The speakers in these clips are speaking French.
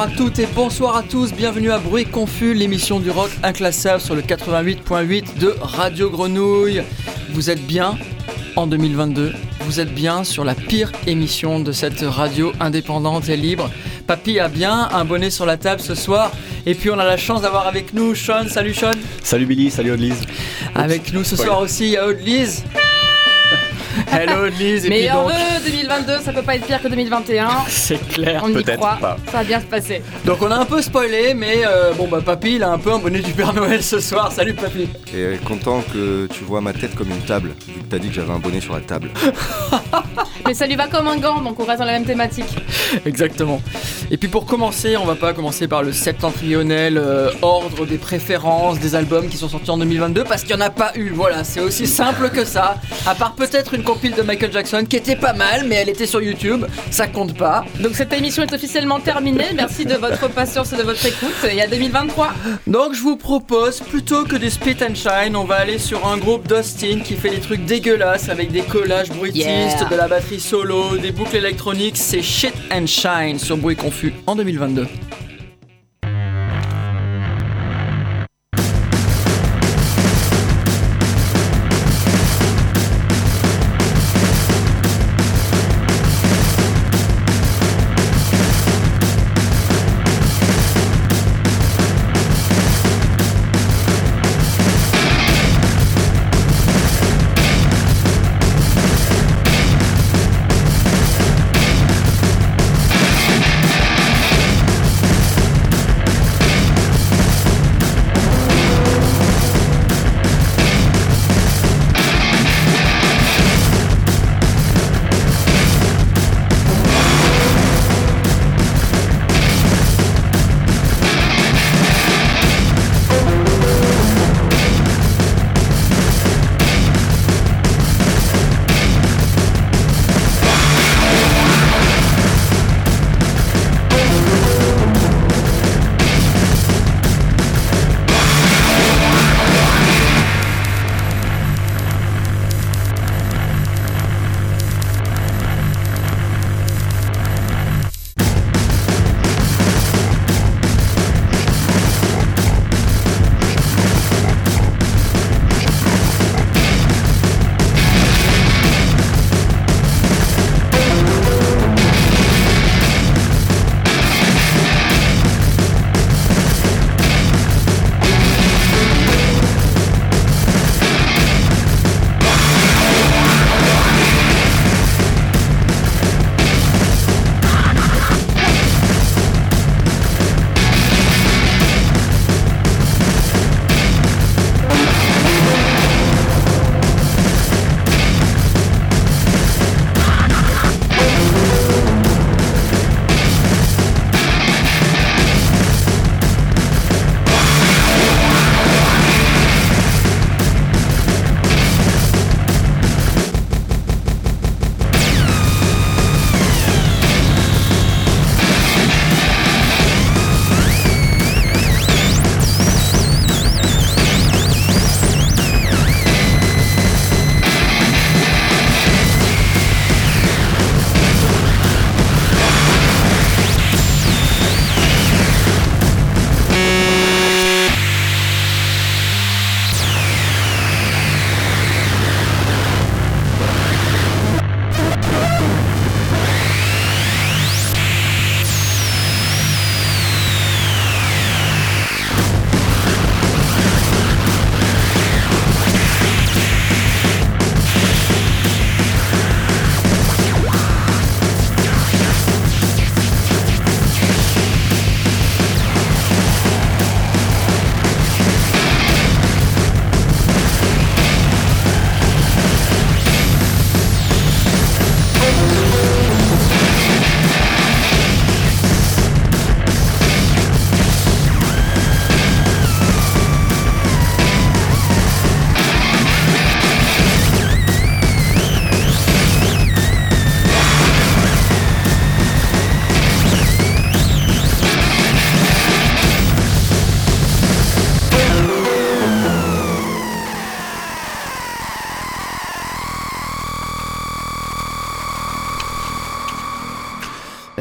Bonsoir à toutes et bonsoir à tous, bienvenue à Bruit Confus, l'émission du rock inclassable sur le 88.8 de Radio Grenouille. Vous êtes bien en 2022, vous êtes bien sur la pire émission de cette radio indépendante et libre? Papy a bien un bonnet sur la table ce soir. Et puis on a la chance d'avoir avec nous Sean. Salut Sean. Salut Billy, salut Audelise. Avec nous ce soir aussi, il y a Audelise. Hello Lise. Mais heureux 2022, ça peut pas être pire que 2021. C'est clair. On y Peut-être croit. pas. Ça va bien se passer. Donc on a un peu spoilé, mais euh, bon bah Papy il a un peu un bonnet du Père Noël ce soir. Salut Papy. Et content que tu vois ma tête comme une table, vu que t'as dit que j'avais un bonnet sur la table. Mais ça lui va comme un gant, donc on reste dans la même thématique. Exactement. Et puis pour commencer, on va pas commencer par le septentrionnel euh, ordre des préférences des albums qui sont sortis en 2022 parce qu'il y en a pas eu. Voilà, c'est aussi simple que ça. À part peut-être une compile de Michael Jackson qui était pas mal, mais elle était sur YouTube. Ça compte pas. Donc cette émission est officiellement terminée. Merci de votre patience et de votre écoute. Et à 2023. Donc je vous propose, plutôt que du spit and shine, on va aller sur un groupe d'Austin qui fait des trucs dégueulasses avec des collages bruitistes, Yeah. de la batterie solo, des boucles électroniques. C'est Shit and Shine sur Bruit Confus en 2022.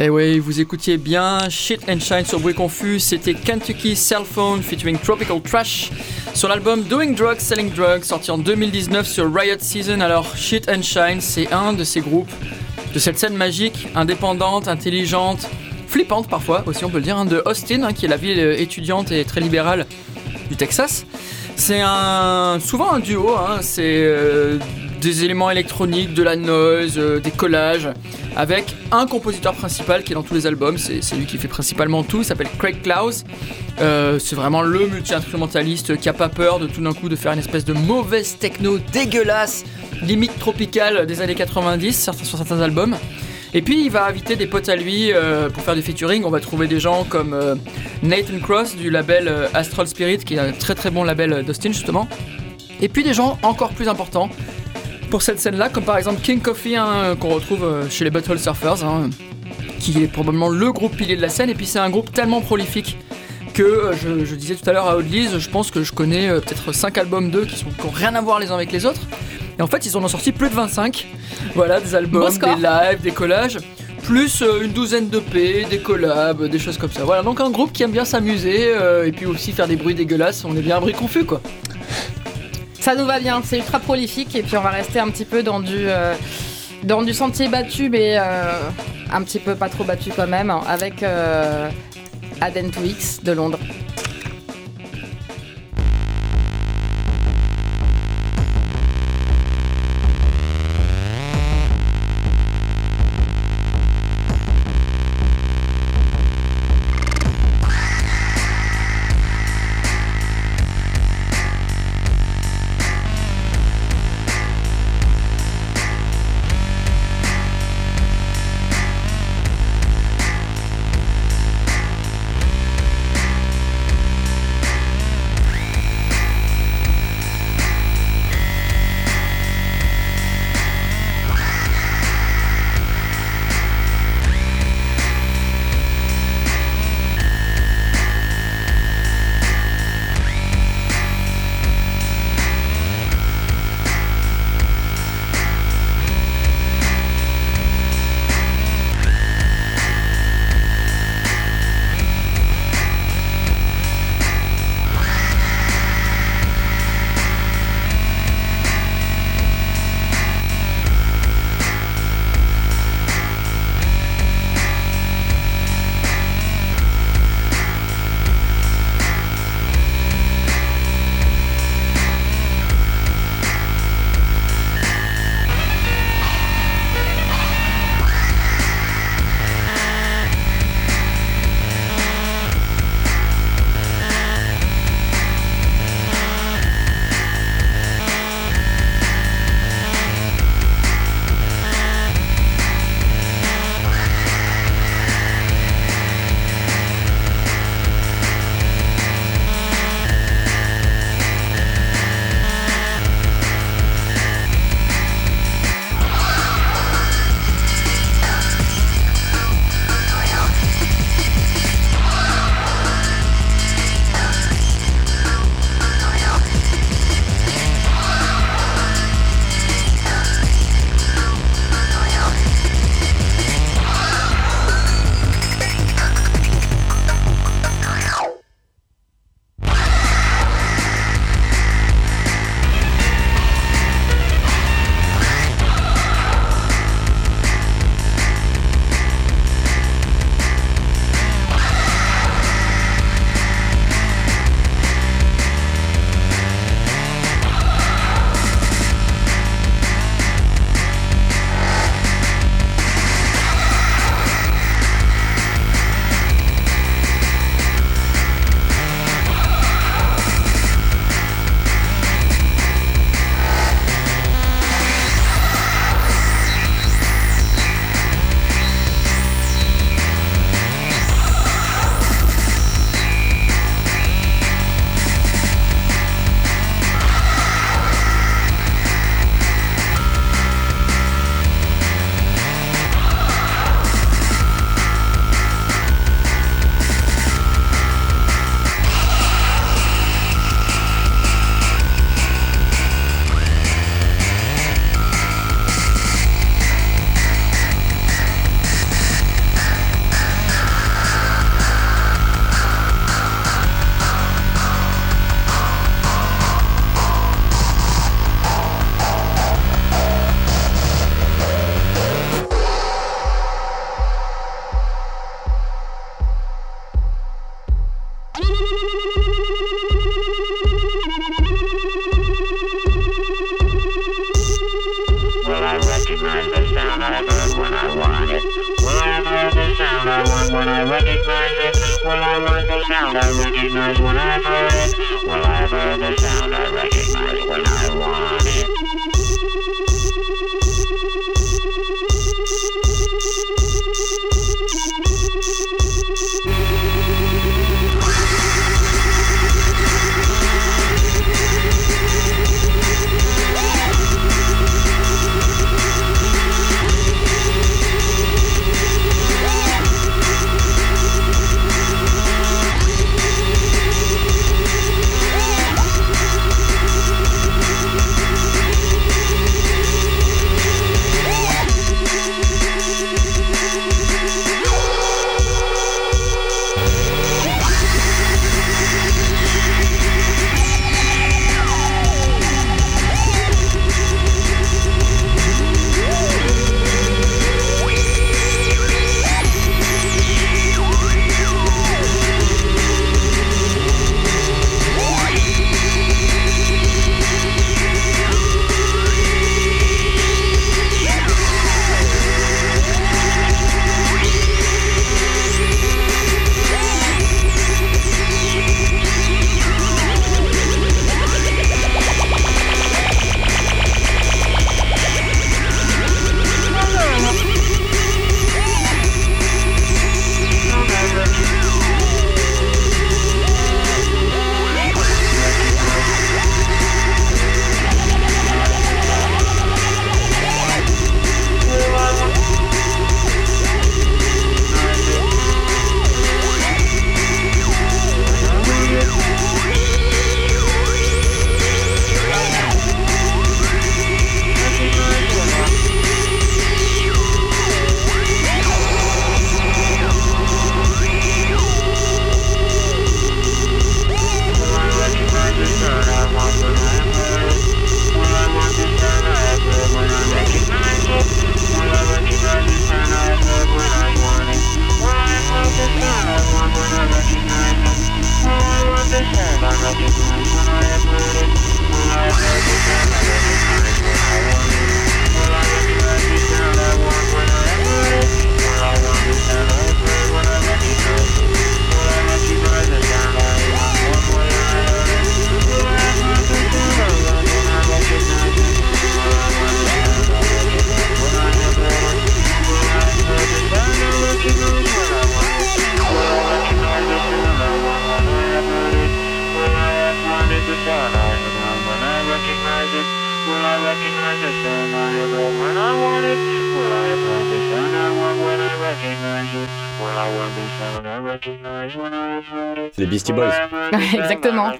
Eh oui, vous écoutiez bien Shit and Shine sur Bruit Confus, c'était Kentucky Cell Phone featuring Tropical Trash sur l'album Doing Drugs, Selling Drugs, sorti en 2019 sur Riot Season. Alors Shit and Shine, c'est un de ces groupes de cette scène magique, indépendante, intelligente, flippante parfois aussi on peut le dire, hein, de Austin, hein, qui est la ville étudiante et très libérale du Texas. C'est souvent un duo, hein, c'est euh, des éléments électroniques, de la noise, euh, des collages, avec un compositeur principal qui est dans tous les albums, c'est lui qui fait principalement tout, il s'appelle Craig Klaus. Euh, c'est vraiment le multi-instrumentaliste qui a pas peur de tout d'un coup de faire une espèce de mauvaise techno dégueulasse, limite tropicale des années 90 sur certains albums. Et puis il va inviter des potes à lui euh, pour faire du featuring. On va trouver des gens comme Nathan Cross du label Astral Spirit, qui est un très très bon label d'Austin justement. Et puis des gens encore plus importants pour cette scène-là, comme par exemple King Coffee, hein, qu'on retrouve euh, chez les Battle Surfers, hein, qui est probablement le groupe pilier de la scène. Et puis c'est un groupe tellement prolifique que euh, je, disais tout à l'heure à Oddlies, je pense que je connais euh, peut-être 5 albums d'eux qui n'ont rien à voir les uns avec les autres. Et en fait, ils en ont sorti plus de 25. Voilà, des albums, des lives, des collages plus une douzaine de P, des collabs, des choses comme ça. Voilà, donc un groupe qui aime bien s'amuser et puis aussi faire des bruits dégueulasses. On est bien un bruit confus quoi. Ça nous va bien, c'est ultra prolifique et puis on va rester un petit peu dans du, euh, dans du sentier battu mais euh, un petit peu pas trop battu quand même avec euh, Aden Twix de Londres. Exactement.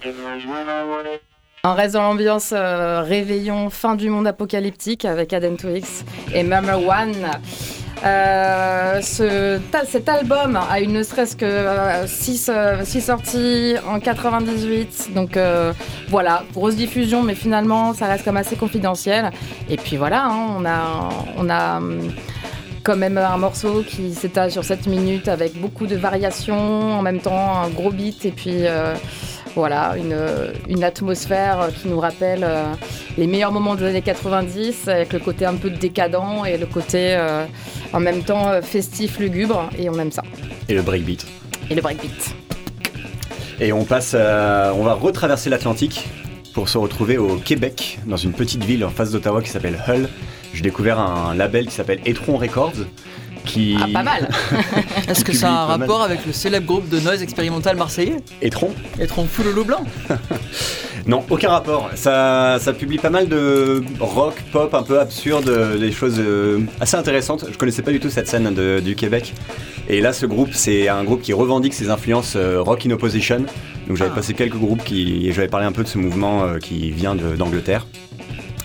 On reste dans l'ambiance euh, réveillon, fin du monde apocalyptique avec Adam Twix et Murmur One. Euh, cet album a eu ne serait-ce que 6 sorties en 98. Donc euh, voilà, grosse diffusion, mais finalement ça reste comme assez confidentiel. Et puis voilà, hein, on a, on a hum, quand même un morceau qui s'étale sur 7 minutes avec beaucoup de variations, en même temps un gros beat et puis euh, voilà, une, une atmosphère qui nous rappelle euh, les meilleurs moments des années 90 avec le côté un peu décadent et le côté euh, en même temps euh, festif, lugubre et on aime ça. Et le breakbeat. Et le breakbeat. Et on passe, à- on va retraverser l'Atlantique pour se retrouver au Québec, dans une petite ville en face d'Ottawa qui s'appelle Hull. J'ai découvert un label qui s'appelle Etron Records, qui Ah, pas mal Est-ce que ça a un rapport avec le célèbre groupe de noise expérimental marseillais Etron full loup blanc Non, aucun rapport. Ça, ça publie pas mal de rock, pop, un peu absurde, des choses euh, assez intéressantes. Je connaissais pas du tout cette scène de- du Québec. Et là, ce groupe, c'est un groupe qui revendique ses influences euh, rock in opposition. Donc j'avais Ah. passé quelques groupes qui, et j'avais parlé un peu de ce mouvement euh, qui vient d'Angleterre.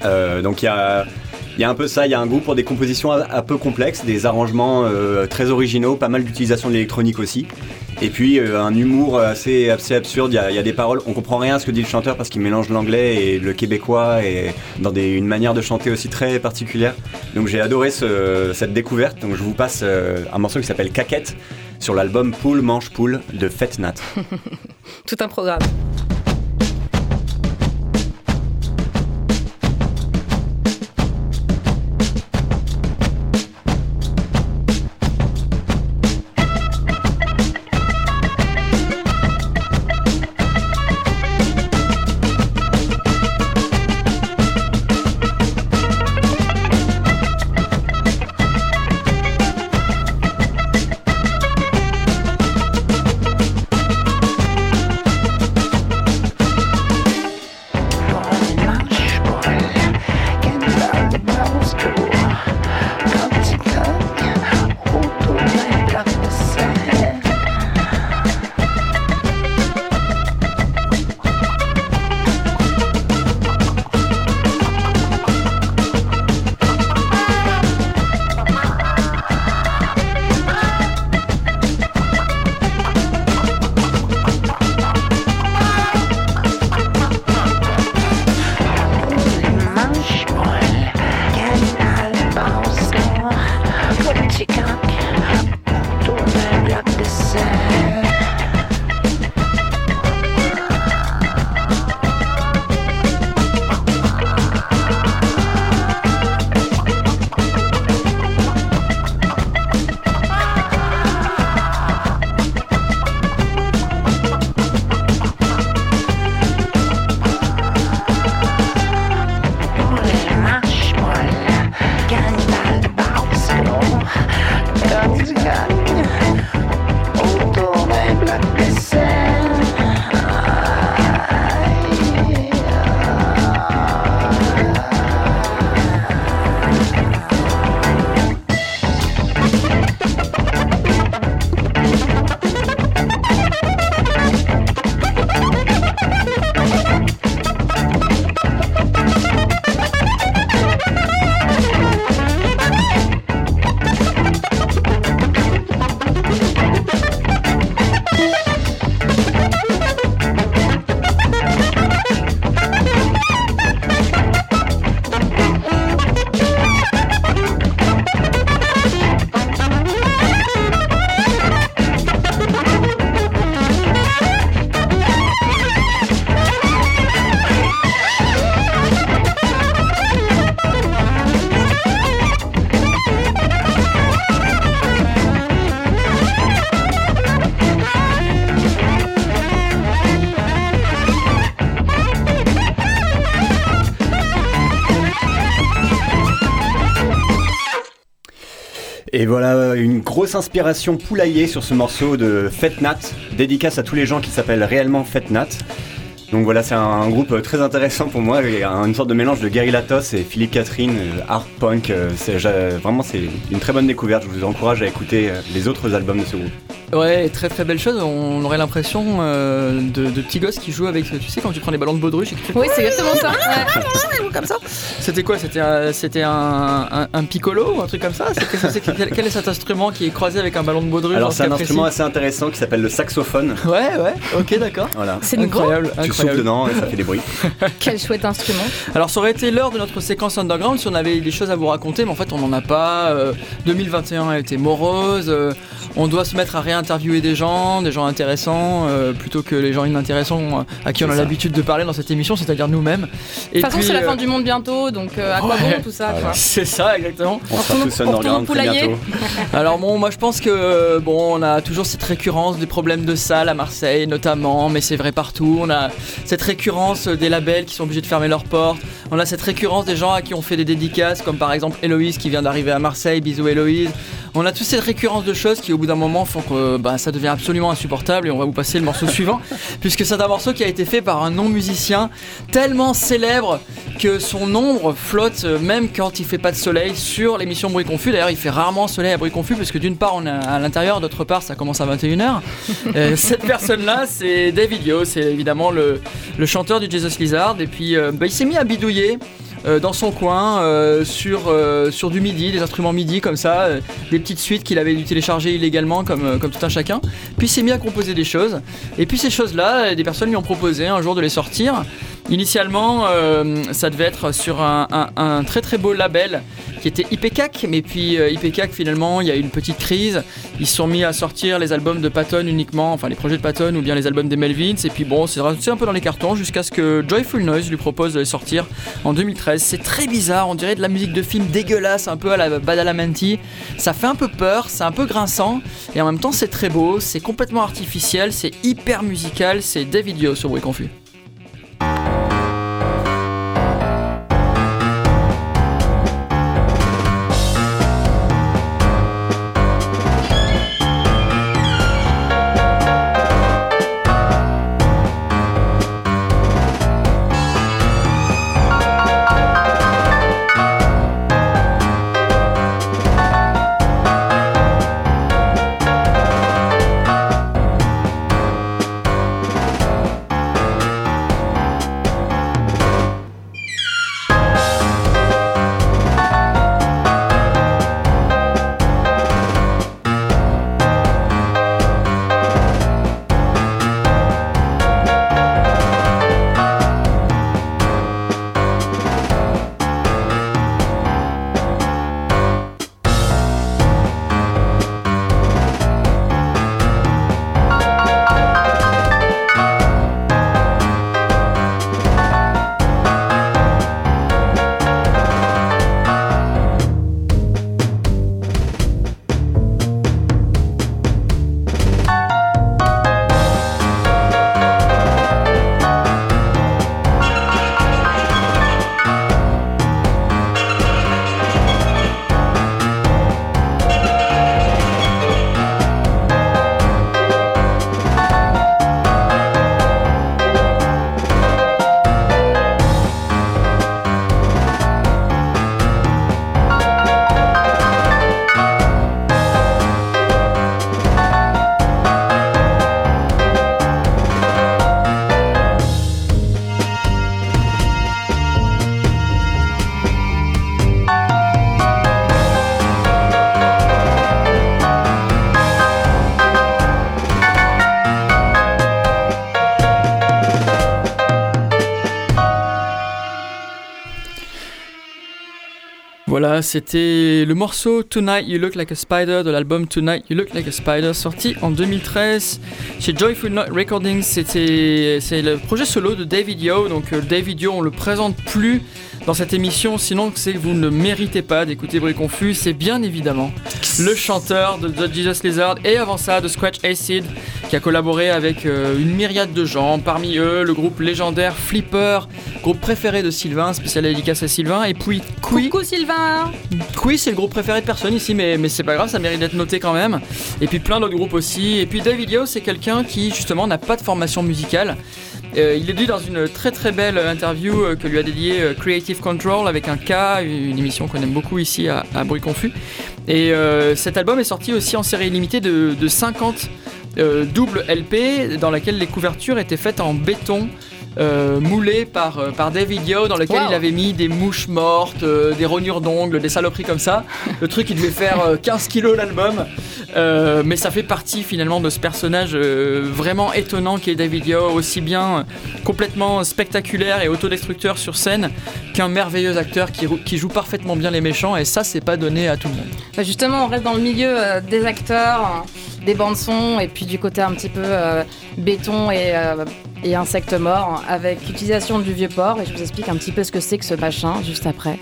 Euh, donc il y a, il y a un peu ça, il y a un goût pour des compositions un, peu complexes, des arrangements euh, très originaux, pas mal d'utilisation de l'électronique aussi. Et puis euh, un humour assez, assez absurde, il y, a, des paroles, on comprend rien à ce que dit le chanteur parce qu'il mélange l'anglais et le québécois et dans une manière de chanter aussi très particulière. Donc j'ai adoré ce- cette découverte, donc je vous passe euh, un morceau qui s'appelle Caquette sur l'album Poule Manche Poule de Fête Nat. Tout un programme. Et voilà une grosse inspiration poulaillée sur ce morceau de Fête Nat, dédicace à tous les gens qui s'appellent réellement Fête Nat. Donc voilà, c'est un groupe très intéressant pour moi, une sorte de mélange de Gary Latos et Philippe Catherine, euh, art punk. euh, vraiment, c'est une très bonne découverte. Je vous encourage à écouter euh, les autres albums de ce groupe. Ouais, très très belle chose. On aurait l'impression euh, de, de petits gosses qui jouent avec, tu sais, quand tu prends les ballons de baudruche et que tu fais Oui, c'est exactement ça. Ouais. comme ça. C'était quoi? C'était un, c'était un, un, un piccolo ou un truc comme ça? Quel, quel est cet instrument qui est croisé avec un ballon de baudruche Alors c'est un instrument précis assez intéressant qui s'appelle le saxophone. Ouais, ouais, ok, d'accord. Voilà. C'est nouveau. Incroyable, Tu souffles incroyable. dedans et ça fait des bruits. Quel chouette instrument. Alors ça aurait été l'heure de notre séquence underground si on avait des choses à vous raconter, mais en fait on n'en a pas. Euh, 2021 a été morose. euh, on doit se mettre à réinterviewer des gens, des gens intéressants, euh, plutôt que les gens inintéressants euh, à qui on a l'habitude de parler dans cette émission, c'est-à-dire nous-mêmes. De Et toute façon, c'est la euh, fin du monde bientôt, donc euh, à quoi ouais. bon tout ça Voilà. C'est ça, exactement. On sera tous très bientôt. Alors bon, moi je pense que bon, on a toujours cette récurrence des problèmes de salle à Marseille notamment, mais c'est vrai partout. On a cette récurrence des labels qui sont obligés de fermer leurs portes. On a cette récurrence des gens à qui on fait des dédicaces, comme par exemple Héloïse qui vient d'arriver à Marseille. Bisous Héloïse. On a toute cette récurrence de choses qui au bout d'un moment font que bah, ça devient absolument insupportable et on va vous passer le morceau suivant, puisque c'est un morceau qui a été fait par un non-musicien tellement célèbre que son ombre flotte euh, même quand il fait pas de soleil sur l'émission Bruit Confus. D'ailleurs, il fait rarement soleil à Bruit Confus parce que d'une part on est à l'intérieur, d'autre part ça commence à 21h. Euh, cette personne-là, c'est David Yo, c'est évidemment le, le chanteur du Jesus Lizard. Et puis euh, bah, il s'est mis à bidouiller. Euh, dans son coin, euh, sur, euh, sur du MIDI, des instruments MIDI comme ça, des petites suites qu'il avait dû télécharger illégalement comme, comme tout un chacun. Puis il s'est mis à composer des choses. Et puis ces choses-là, des personnes lui ont proposé un jour de les sortir. Initialement, euh, ça devait être sur un, très très beau label qui était IPCAC, mais puis euh, IPCAC finalement, il y a eu une petite crise. Ils se sont mis à sortir les albums de Patton uniquement, enfin les projets de Patton ou bien les albums des Melvins. Et puis bon, c'est un peu dans les cartons jusqu'à ce que Joyful Noise lui propose de les sortir en 2013. C'est très bizarre, on dirait de la musique de film dégueulasse, un peu à la Badalamenti. Ça fait un peu peur, c'est un peu grinçant, et en même temps c'est très beau, c'est complètement artificiel, c'est hyper musical, c'est David Yo sur Bruit Confus. Voilà, c'était le morceau Tonight You Look Like a Spider de l'album Tonight You Look Like a Spider sorti en 2013 chez Joyful Note Recordings. C'était c'est le projet solo de David Yo. Donc euh, David Yo, on le présente plus dans cette émission, sinon c'est que vous ne méritez pas d'écouter Bruit Confus. C'est bien évidemment le chanteur de The Jesus Lizard et avant ça de Scratch Acid qui a collaboré avec euh, une myriade de gens, parmi eux le groupe légendaire Flipper, groupe préféré de Sylvain, spécial dédicace à Sylvain, et puis Qui. Coucou Sylvain Qui, c'est le groupe préféré de personne ici, mais, mais c'est pas grave, ça mérite d'être noté quand même. Et puis plein d'autres groupes aussi. Et puis David Yo, c'est quelqu'un qui justement n'a pas de formation musicale. Euh, il est dit dans une très très belle interview euh, que lui a dédiée euh, Creative Control avec un K, une émission qu'on aime beaucoup ici à, à Bruit Confus. Et cet album est sorti aussi en série limitée de, de 50 euh, doubles LP dans laquelle les couvertures étaient faites en béton. Euh, moulé par, euh, par David Yo dans lequel Wow. il avait mis des mouches mortes, euh, des rognures d'ongles, des saloperies comme ça. Le truc il devait faire euh, 15 kilos l'album, mais ça fait partie finalement de ce personnage vraiment étonnant qui est David Yo, aussi bien complètement spectaculaire et autodestructeur sur scène qu'un merveilleux acteur qui, joue parfaitement bien les méchants et ça c'est pas donné à tout le monde. Bah, Justement, on reste dans le milieu des acteurs, euh, des bandes son et puis du côté un petit peu béton et, et insectes morts avec l'utilisation du vieux port. Et je vous explique un petit peu ce que c'est que ce machin juste après.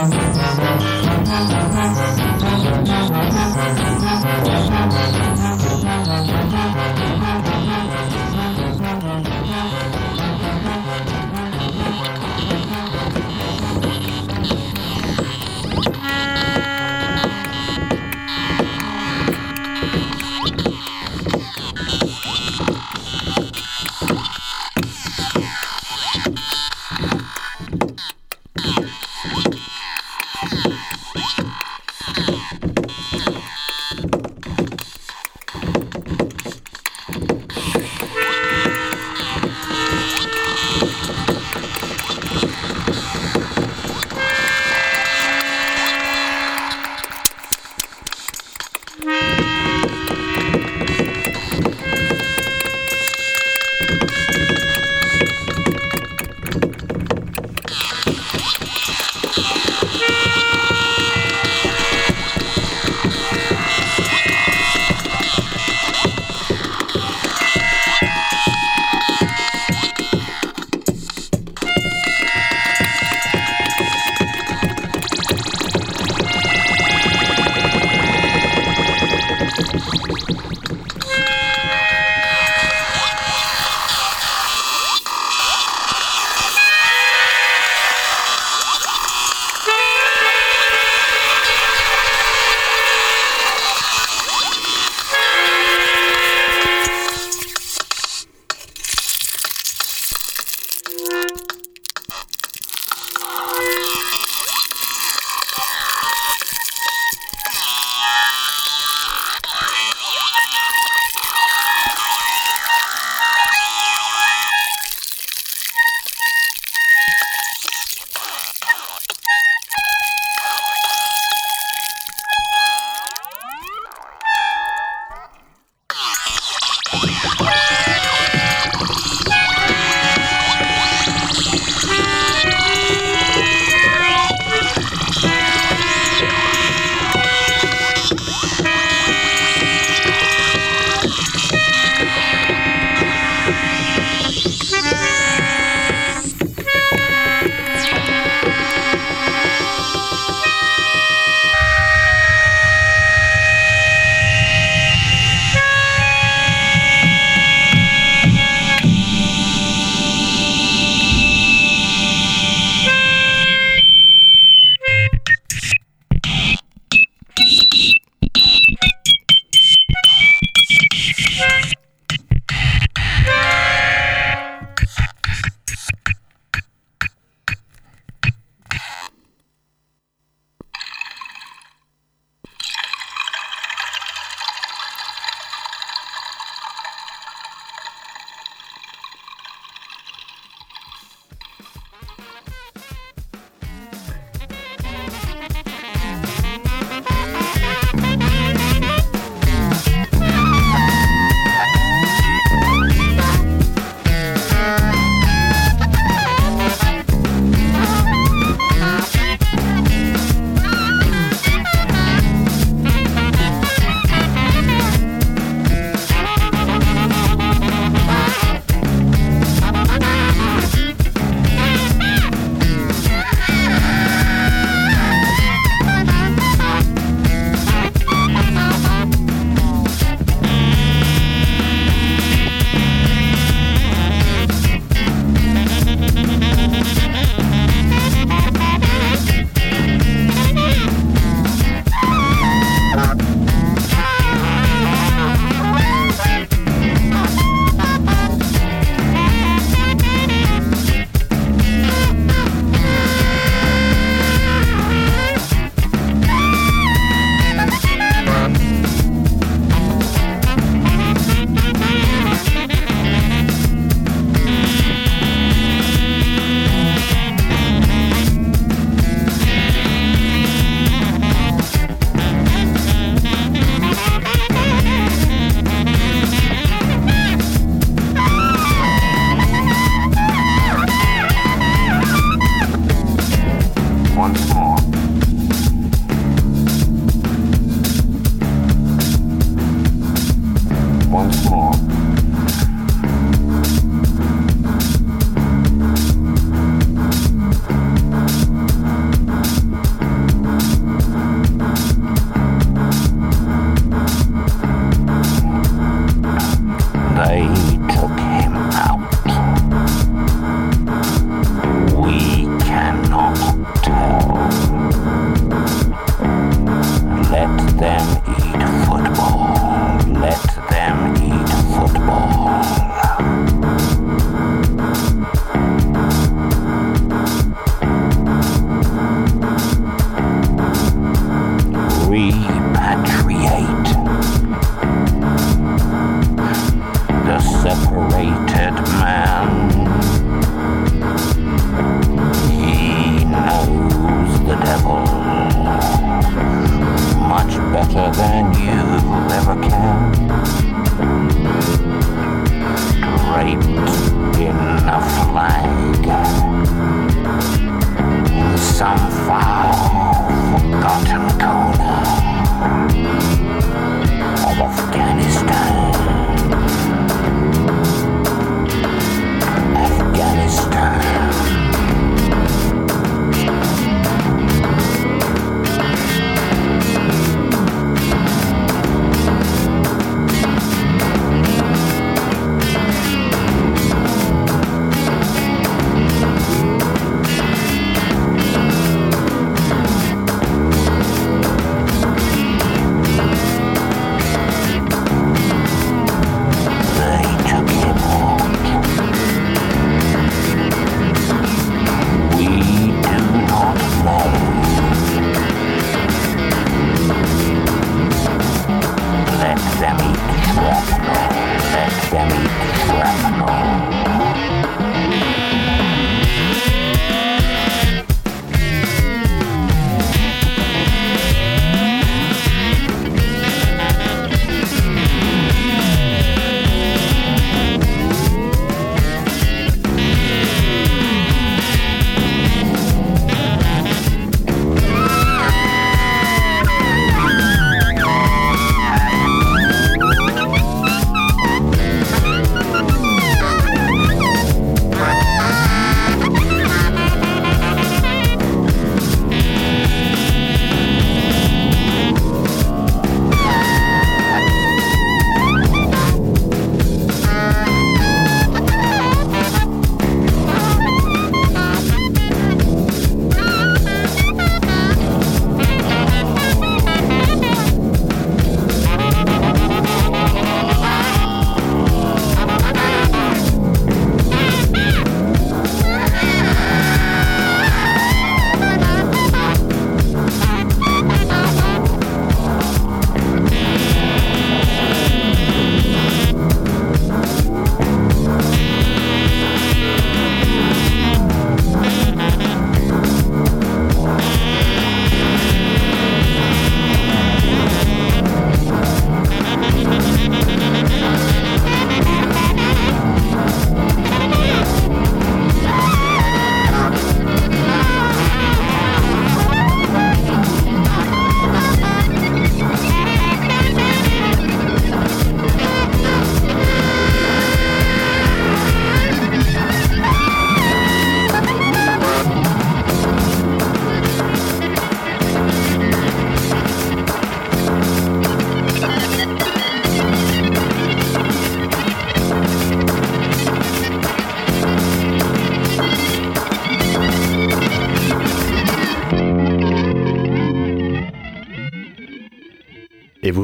Thank you.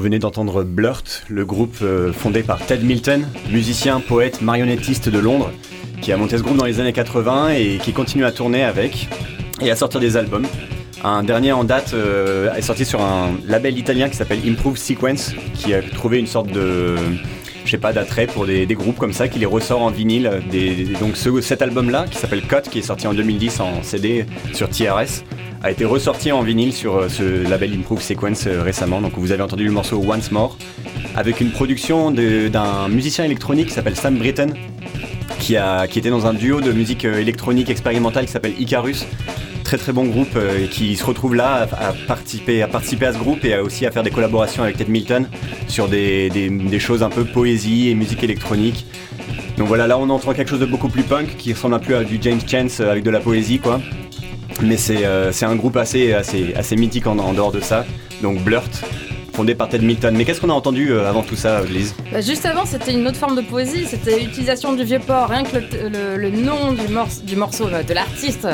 Venez d'entendre Blurt, le groupe euh, fondé par Ted Milton, musicien, poète, marionnettiste de Londres, qui a monté ce groupe dans les années 80 et qui continue à tourner avec et à sortir des albums. Un dernier en date euh, est sorti sur un label italien qui s'appelle Improve Sequence, qui a trouvé une sorte de, je sais d'attrait pour des, groupes comme ça, qui les ressort en vinyle. Donc ce- cet album-là, qui s'appelle Cut, qui est sorti en 2010 en CD sur TRS, a été ressorti en vinyle sur euh, ce label Improve Sequence euh, récemment. Donc vous avez entendu le morceau Once More, avec une production d'un musicien électronique qui s'appelle Sam Britton, qui, était dans un duo de musique euh, électronique expérimentale qui s'appelle Icarus. très très bon groupe qui se retrouve là à, participer, à ce groupe et aussi à faire des collaborations avec Ted Milton sur des, des- choses un peu poésie et musique électronique. Donc voilà, là on entend quelque chose de beaucoup plus punk qui ressemble un peu à du James Chance avec de la poésie quoi. Mais c'est euh, c'est un groupe assez, mythique en, dehors de ça. Donc Blurt, fondé par Ted Milton. Mais qu'est-ce qu'on a entendu euh, avant tout ça, Lise? Bah, juste avant, c'était une autre forme de poésie, c'était l'utilisation du vieux port. Rien que le, nom du, morce- du morceau, euh, de l'artiste,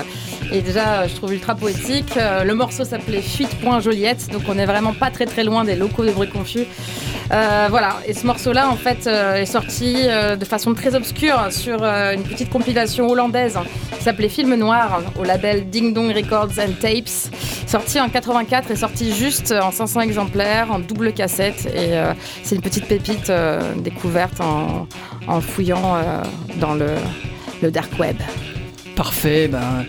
est déjà, je trouve, ultra poétique. Le morceau s'appelait Fuite.Joliette, donc on est vraiment pas très très loin des locaux de bruit confus. Euh, voilà, et ce morceau-là, en fait, euh, est sorti euh, de façon très obscure sur une petite compilation hollandaise qui s'appelait Film Noir au label Ding Dong Records and Tapes. Sorti en 84 et sorti juste en 500 exemplaires, en double cassette. Et c'est une petite pépite découverte en, fouillant dans le dark web. Parfait, ben.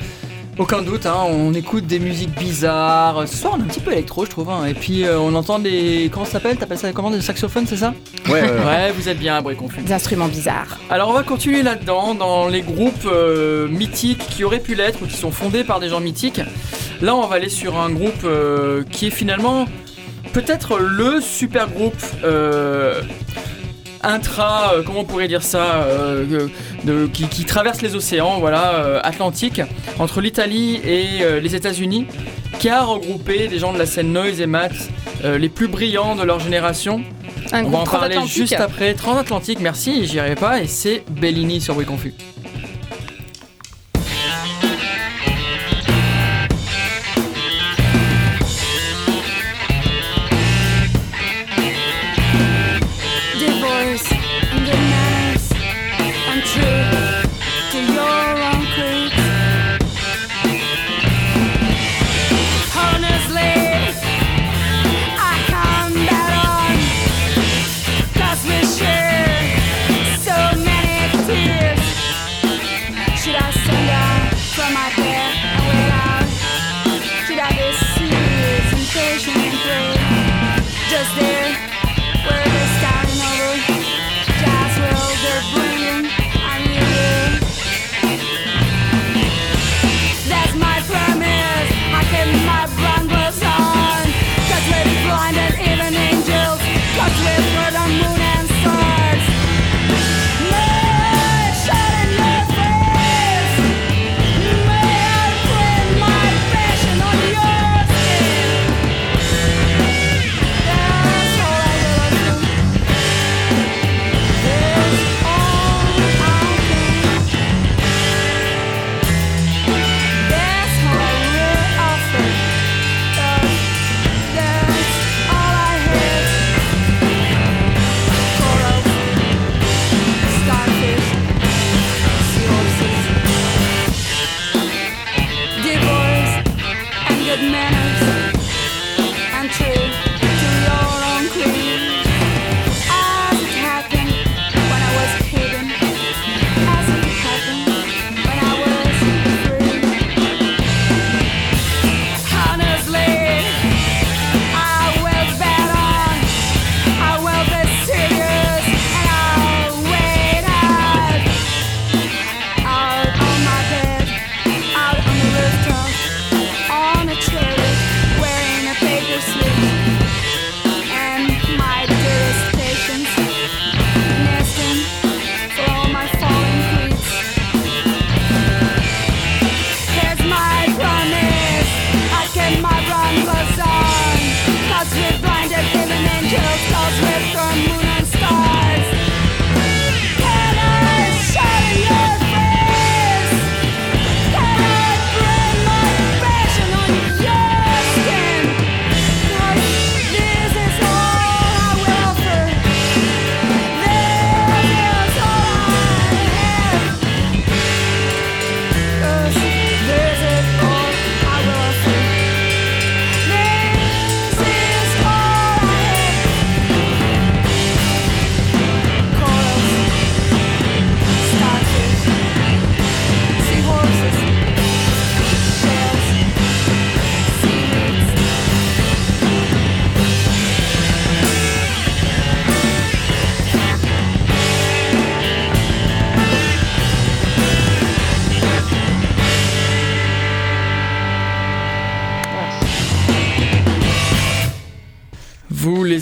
Aucun doute, hein, on écoute des musiques bizarres. Ce soir, on est un petit peu électro, je trouve. hein. Et puis, euh, on entend des. Comment ça s'appelle? T'appelles ça comment Des saxophones, c'est ça? Ouais, Ouais, vous êtes bien, bruit confus. Des instruments bizarres. Alors, on va continuer là-dedans, dans les groupes euh, mythiques qui auraient pu l'être ou qui sont fondés par des gens mythiques. Là, on va aller sur un groupe euh, qui est finalement peut-être le super groupe. Intra, euh, comment on pourrait dire ça, euh, de- qui, qui traverse les océans, voilà, euh, Atlantique, entre l'Italie et les États-Unis, qui a regroupé des gens de la scène noise et math les plus brillants de leur génération. Un On va en parler juste après. Transatlantique, merci, j'y arrivais pas, et c'est Bellini sur Bruit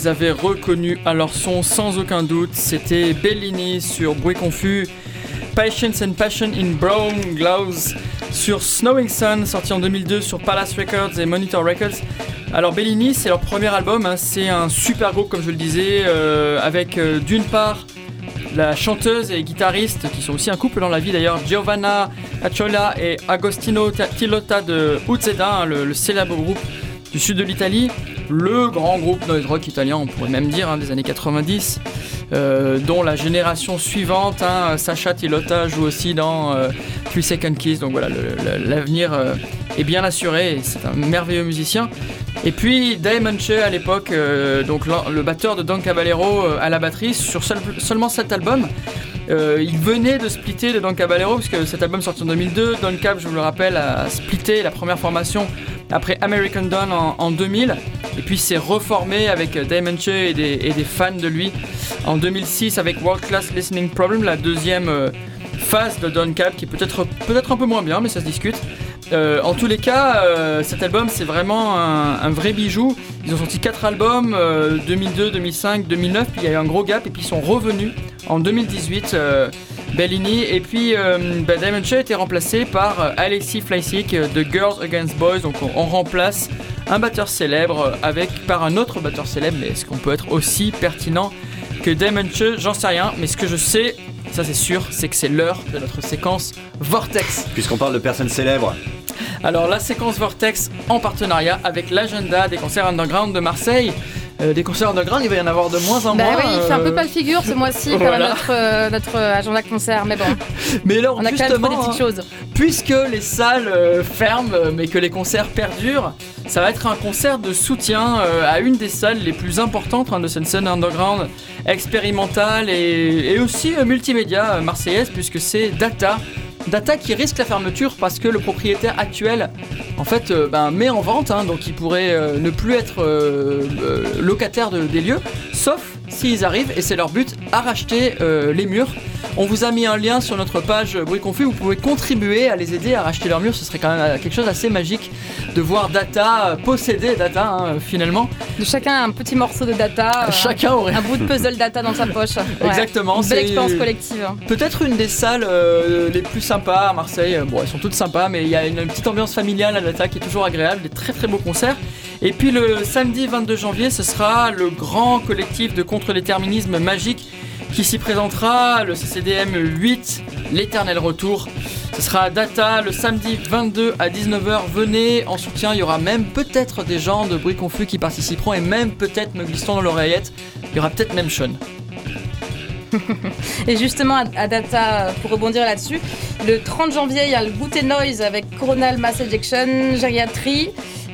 les avez reconnus à leur son sans aucun doute. C'était Bellini sur Bruit Confus, Patience and Passion in Brown Gloves sur Snowing Sun, sorti en 2002 sur Palace Records et Monitor Records. Alors Bellini, c'est leur premier album, hein. c'est un super groupe comme je le disais, euh, avec euh, d'une part la chanteuse et guitariste, qui sont aussi un couple dans la vie d'ailleurs, Giovanna Acciola et Agostino Ta- Tilota de Uzzeda, hein, le célèbre groupe du sud de l'Italie, le grand groupe noise rock italien, on pourrait même dire, hein, des années 90, euh, dont la génération suivante, hein, Sacha Tilota joue aussi dans euh, Three Second Kiss, donc voilà, l'avenir euh, est bien assuré, c'est un merveilleux musicien. Et puis Dave Munche à l'époque, euh, donc le batteur de Don Caballero à la batterie sur seul- seulement cet album. Il venait de splitter de Don Caballero parce que cet album sorti en 2002. Don Cab, je vous le rappelle, a splitté la première formation après American Dawn en, en 2000. Et puis s'est reformé avec Dave Munche et des, fans de lui en 2006 avec World Class Listening Problem, la deuxième euh, phase de Don Cab qui est peut-être peut-être un peu moins bien, mais ça se discute. Euh, en tous les cas, euh, cet album c'est vraiment un, vrai bijou. Ils ont sorti 4 albums, euh, 2002, 2005, 2009, puis il y a eu un gros gap, et puis ils sont revenus en 2018, euh, Bellini. Et puis bah, Diamond Shea a été remplacé par Alexis Fleisig de Girls Against Boys. Donc on, remplace un batteur célèbre avec par un autre batteur célèbre, mais est-ce qu'on peut être aussi pertinent que Diamond Shea J'en sais rien, mais ce que je sais, ça c'est sûr, c'est que c'est l'heure de notre séquence Vortex. Puisqu'on parle de personnes célèbres, Alors la séquence Vortex en partenariat avec l'agenda des concerts underground de Marseille. Euh, des concerts underground, il va y en avoir de moins en Bah moins. oui, il fait un euh, peu pas le figure ce mois-ci, quand voilà. même, notre, euh, notre euh, agenda concert. Mais bon, Mais alors on a quand même justement, des petites hein, choses. puisque les salles euh, ferment, euh, mais que les concerts perdurent, ça va être un concert de soutien euh, à une des salles les plus importantes hein, de cette scène underground expérimentale et, et aussi euh, multimédia euh, marseillaise, puisque c'est Data. Data qui risque la fermeture parce que le propriétaire actuel en fait euh, ben, met en vente, hein, donc il pourrait euh, ne plus être euh, locataire de- des lieux, sauf s'ils arrivent, et c'est leur but, à racheter euh, les murs. On vous a mis un lien sur notre page Bruit Confus, vous pouvez contribuer à les aider à racheter leurs murs, ce serait quand même euh, quelque chose d'assez magique de voir Data euh, posséder Data hein, finalement. De chacun un petit morceau de data. Chacun aurait Un bout de puzzle data dans sa poche. Ouais. Exactement, Une belle c'est- expérience collective. Peut-être une des salles euh, les plus sympas à Marseille. Bon, elles sont toutes sympas, mais il y a une petite ambiance familiale à Data qui est toujours agréable, des très très beaux concerts. Et puis le samedi 22 janvier, ce sera le grand collectif de contre-déterminisme magique qui s'y présentera, le CCDM 8, l'éternel retour. Ce sera à Data le samedi 22 à 19h. Venez en soutien, il y aura même peut-être des gens de bruit confus qui participeront et même peut-être me glissons dans l'oreillette. Il y aura peut-être même Sean. Et justement, à, Data, pour rebondir là-dessus, le 30 janvier, il y a le Goûter Noise avec Coronal Mass Ejection, Gériatrie,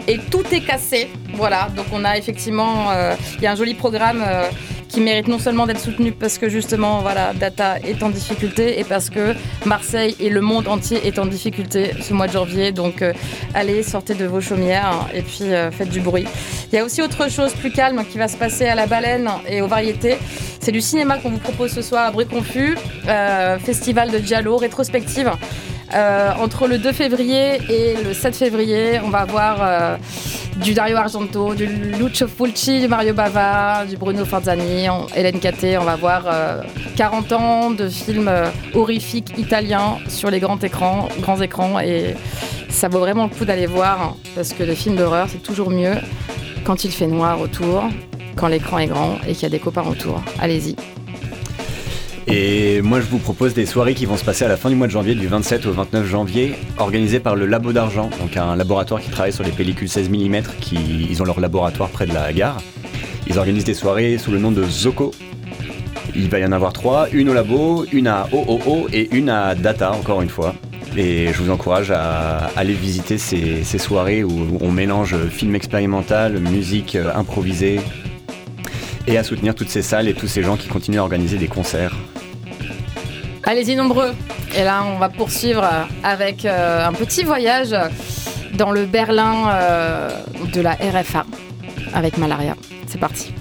et tout est cassé. Voilà, donc on a effectivement, euh, il y a un joli programme euh, qui mérite non seulement d'être soutenu parce que justement, voilà, Data est en difficulté et parce que Marseille et le monde entier est en difficulté ce mois de janvier. Donc euh, allez, sortez de vos chaumières et puis faites du bruit. Il y a aussi autre chose plus calme qui va se passer à la baleine et aux variétés. C'est du cinéma qu'on vous propose ce soir à Bruit Confus, festival de Giallo, rétrospective. Euh, entre le 2 février et le 7 février, on va voir euh, du Dario Argento, du Lucio Fulci, du Mario Bava, du Bruno Forzani, Hélène Caté. On va voir euh, 40 ans de films euh, horrifiques italiens sur les grands écrans, grands écrans et ça vaut vraiment le coup d'aller voir hein, parce que les films d'horreur c'est toujours mieux quand il fait noir autour, quand l'écran est grand et qu'il y a des copains autour. Allez-y. Et moi, je vous propose des soirées qui vont se passer à la fin du mois de janvier, du 27 au 29 janvier, organisées par le Labo d'Argent, donc un laboratoire qui travaille sur les pellicules 16 mm, qui, ils ont leur laboratoire près de la gare. Ils organisent des soirées sous le nom de Zoco. Il va y en avoir trois, une au labo, une à OOO et une à Data, encore une fois. Et je vous encourage à aller visiter ces, ces soirées où on mélange film expérimental, musique euh, improvisée, et à soutenir toutes ces salles et tous ces gens qui continuent à organiser des concerts. Allez-y nombreux. Et là, on va poursuivre avec euh, un petit voyage dans le Berlin euh, de la RFA avec Malaria. C'est parti.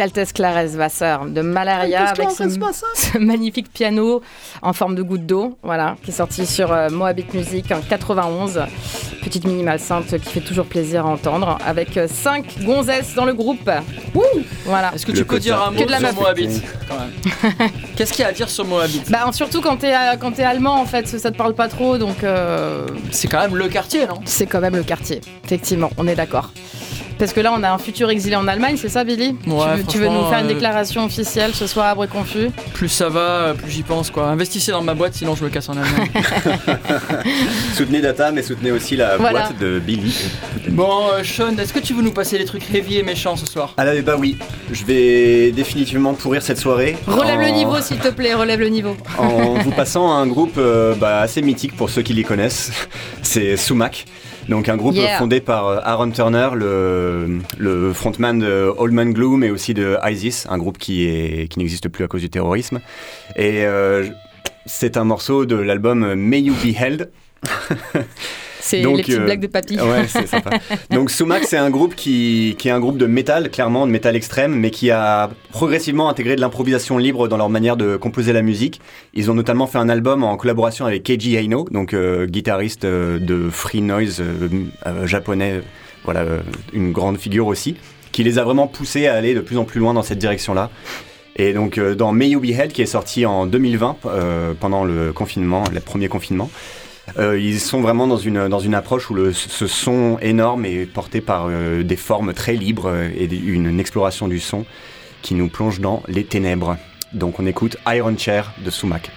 Caltes Clares Wasser de Malaria avec ce, ce magnifique piano en forme de goutte d'eau, voilà, qui est sorti sur euh, Moabit Music en 91. Petite minimale sainte qui fait toujours plaisir à entendre, avec 5 gonzesses dans le groupe. Wouh voilà. Est-ce que Le tu peux dire un mot Que de la sur. Moabit Qu'est-ce qu'il y a à dire sur Moabit Bah, surtout quand t'es euh, quand t'es allemand, en fait, ça te parle pas trop, donc euh, C'est quand même le quartier, non? c'est quand même le quartier. Effectivement, on est d'accord. Parce que là, on a un futur exilé en Allemagne, c'est ça, Billy tu, veux, tu veux nous faire une euh, déclaration officielle ce soir à Bruit Confus Plus ça va, euh, plus j'y pense quoi. Investissez dans ma boîte, sinon je me casse en Allemagne. Soutenez Data, mais soutenez aussi la Voilà. boîte de Billy. bon, euh, Sean, est-ce que tu veux nous passer des trucs heavy et méchants ce soir Ah là, bah oui, je vais définitivement pourrir cette soirée. Relève en- le niveau, s'il te plaît, relève le niveau. en vous passant à un groupe euh, bah, assez mythique pour ceux qui les connaissent. C'est Sumac. Donc un groupe Yeah. fondé par euh, Aaron Turner, le, le frontman de Old Man Gloom et aussi de ISIS, un groupe qui, est, qui n'existe plus à cause du terrorisme. Et euh, c'est un morceau de l'album May You Be Held. C'est les petites euh, blagues de papy. Ouais, c'est sympa. Donc Sumac, c'est un groupe qui, qui est un groupe de métal, clairement de métal extrême, mais qui a progressivement intégré de l'improvisation libre dans leur manière de composer la musique. Ils ont notamment fait un album en collaboration avec Keiji Aino, donc euh, guitariste euh, de free noise euh, japonais, voilà, une grande figure aussi, qui les a vraiment poussés à aller de plus en plus loin dans cette direction-là. Et donc dans May You Be Held, qui est sorti en 2020, euh, pendant le confinement, le premier confinement, euh, ils sont vraiment dans une, approche où ce son énorme est porté par euh, des formes très libres euh, et une exploration du son qui nous plonge dans les ténèbres. Donc on écoute Iron Chair de Sumac.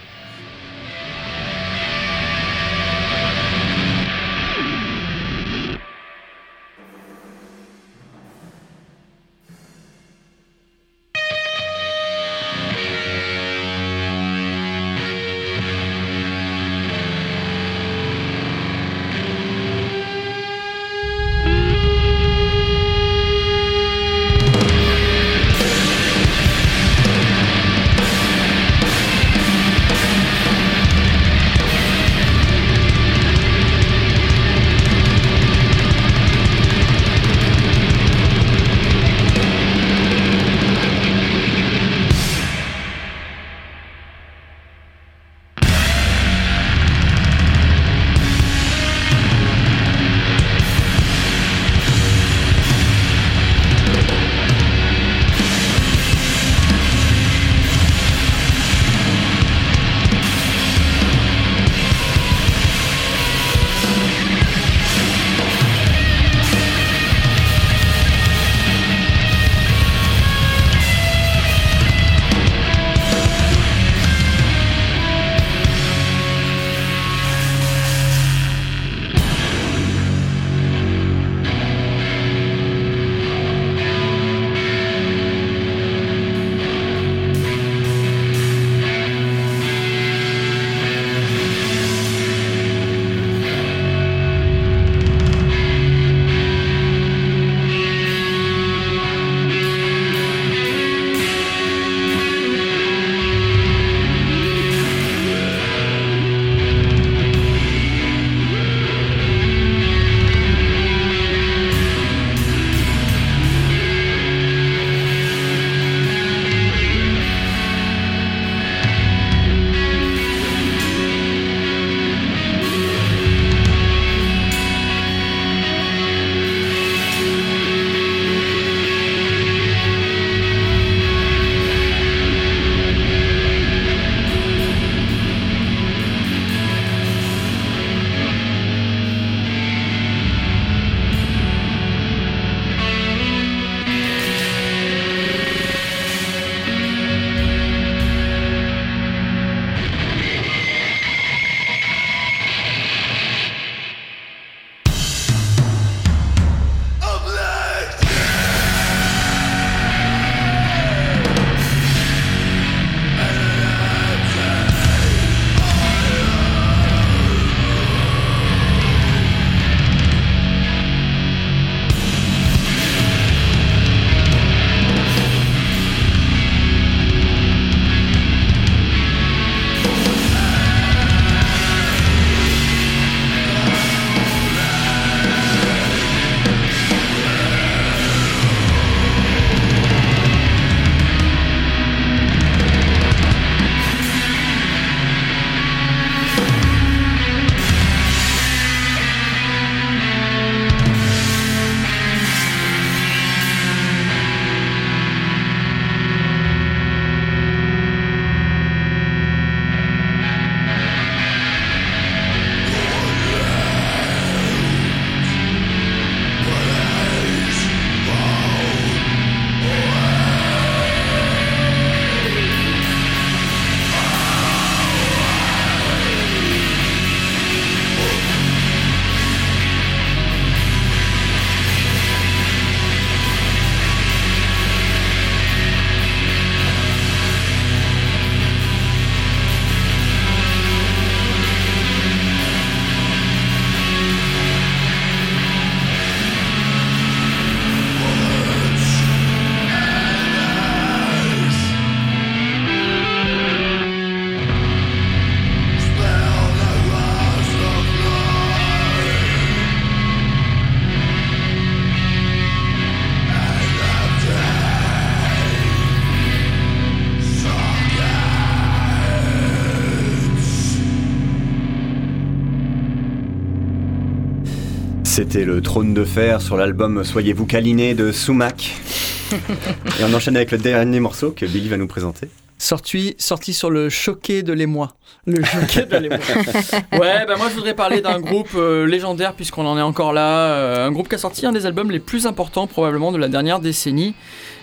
C'était le trône de fer sur l'album Soyez-vous câliné de Sumac. Et on enchaîne avec le dernier morceau que Billy va nous présenter. Sorti, sorti sur le choqué de l'émoi. Le choqué de l'émoi. ouais, bah moi je voudrais parler d'un groupe euh, légendaire puisqu'on en est encore là. euh, un groupe qui a sorti un des albums les plus importants probablement de la dernière décennie.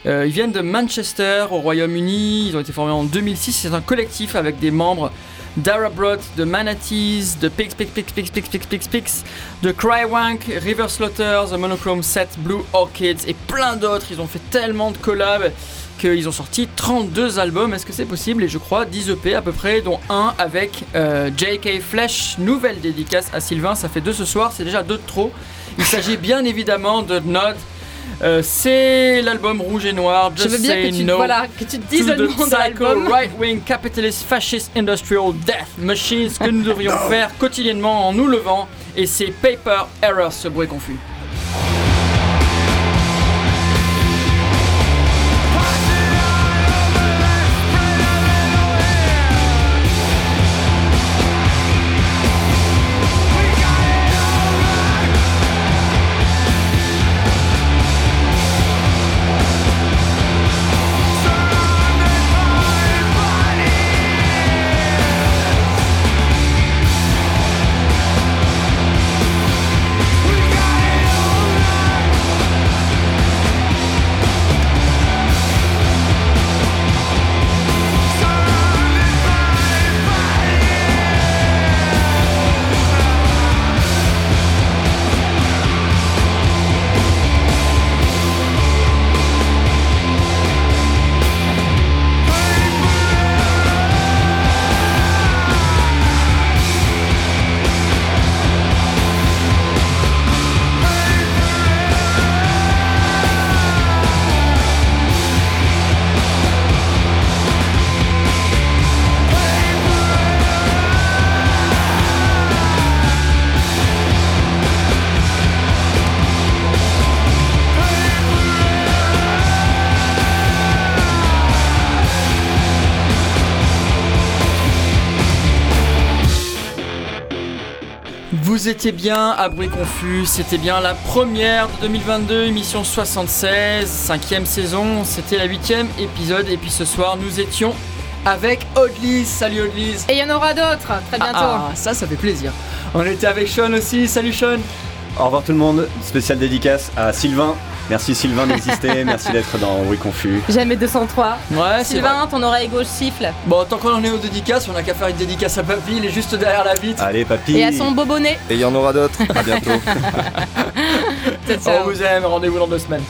Euh, ils viennent de Manchester au Royaume-Uni. Ils ont été formés en 2006. C'est un collectif avec des membres Dara Brot, de Manatees, de Pix Pix Pix Pix Pix Pix Pix Pix, de Crywank, River Slaughter, The Monochrome Set, Blue Orchids et plein d'autres. Ils ont fait tellement de collabs qu'ils ont sorti 32 albums. Est-ce que c'est possible? Et je crois 10 EP à peu près, dont un avec euh, J.K. Flesh. Nouvelle dédicace à Sylvain. Ça fait deux ce soir, c'est déjà deux de trop. Il s'agit bien évidemment de Nod. Euh, c'est l'album Rouge et Noir. Je Just veux bien Say que tu, No voilà, que tu te dises to le nom de l'album. right-wing capitalist fascist industrial death machines que nous devrions faire quotidiennement en nous levant et c'est paper error ce bruit confus. Vous étiez bien à Bruit Confus, c'était bien la première de 2022, émission 76, cinquième saison, c'était la huitième épisode et puis ce soir nous étions avec Odlis, salut Odlis Et il y en aura d'autres, très bientôt. Ah, ça, ça fait plaisir. On était avec Sean aussi, salut Sean Au revoir tout le monde. Spéciale dédicace à Sylvain. Merci Sylvain d'exister. Merci d'être dans Oui Confus. Jamais 203. Ouais. Sylvain, ton oreille gauche siffle. Bon, tant qu'on en est aux dédicaces, on a qu'à faire une dédicace à Papy, il est juste derrière la vitre. Allez papy. Et à son bobo nez. Et il y en aura d'autres. À bientôt. On vous aime, rendez-vous dans deux semaines.